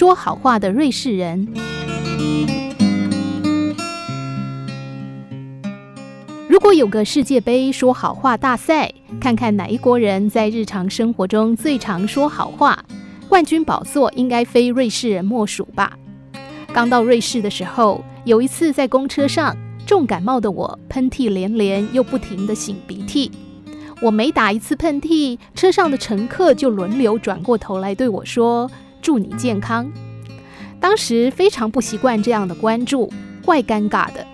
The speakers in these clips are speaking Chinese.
说好话的瑞士人。如果有个世界杯说好话大赛，看看哪一国人在日常生活中最常说好话，冠军宝座应该非瑞士人莫属吧？刚到瑞士的时候，有一次在公车上，重感冒的我喷嚏连连，又不停的擤鼻涕。我每打一次喷嚏，车上的乘客就轮流转过头来对我说：“祝你健康。”当时非常不习惯这样的关注，怪尴尬的。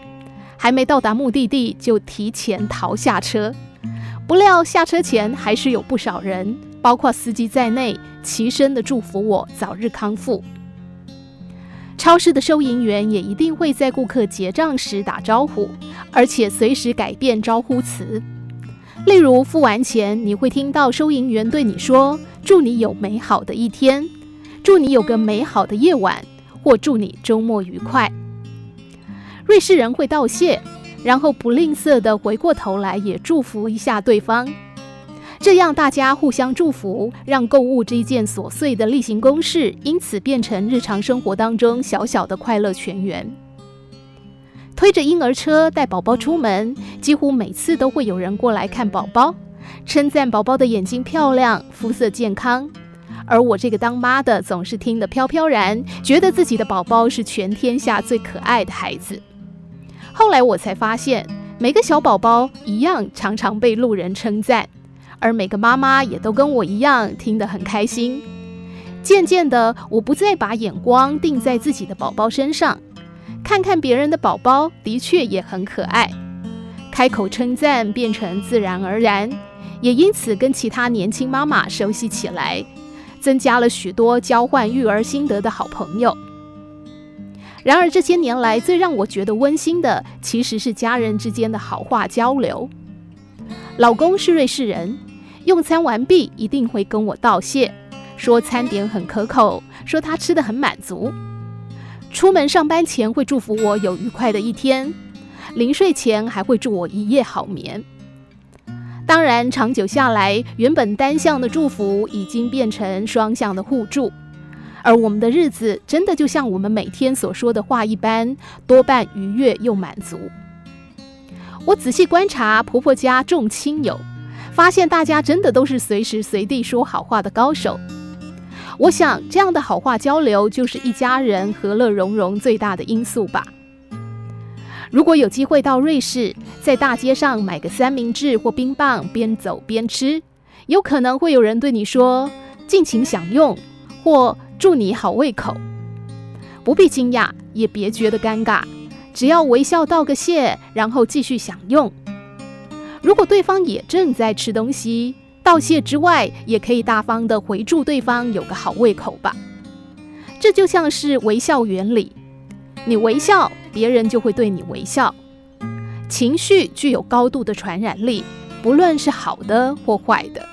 还没到达目的地，就提前逃下车。不料下车前，还是有不少人，包括司机在内，齐声的祝福我早日康复。超市的收银员也一定会在顾客结账时打招呼，而且随时改变招呼词。例如，付完钱，你会听到收银员对你说：“祝你有美好的一天，祝你有个美好的夜晚，或祝你周末愉快。”瑞士人会道谢，然后不吝啬地回过头来也祝福一下对方，这样大家互相祝福，让购物这一件琐碎的例行公事，因此变成日常生活当中小小的快乐泉源。推着婴儿车带宝宝出门，几乎每次都会有人过来看宝宝，称赞宝宝的眼睛漂亮、肤色健康，而我这个当妈的总是听得飘飘然，觉得自己的宝宝是全天下最可爱的孩子。后来我才发现，每个小宝宝一样常常被路人称赞，而每个妈妈也都跟我一样听得很开心。渐渐的，我不再把眼光定在自己的宝宝身上，看看别人的宝宝的确也很可爱，开口称赞变成自然而然，也因此跟其他年轻妈妈熟悉起来，增加了许多交换育儿心得的好朋友。然而这些年来，最让我觉得温馨的，其实是家人之间的好话交流。老公是瑞士人，用餐完毕一定会跟我道谢，说餐点很可口，说他吃得很满足。出门上班前会祝福我有愉快的一天，临睡前还会祝我一夜好眠。当然，长久下来，原本单向的祝福已经变成双向的互助。而我们的日子真的就像我们每天所说的话一般，多半愉悦又满足。我仔细观察婆婆家众亲友，发现大家真的都是随时随地说好话的高手。我想，这样的好话交流就是一家人和乐融融最大的因素吧。如果有机会到瑞士，在大街上买个三明治或冰棒，边走边吃，有可能会有人对你说“尽情享用”或。祝你好胃口，不必惊讶，也别觉得尴尬，只要微笑道个谢，然后继续享用。如果对方也正在吃东西，道谢之外，也可以大方的回祝对方有个好胃口吧。这就像是微笑原理，你微笑，别人就会对你微笑。情绪具有高度的传染力，不论是好的或坏的。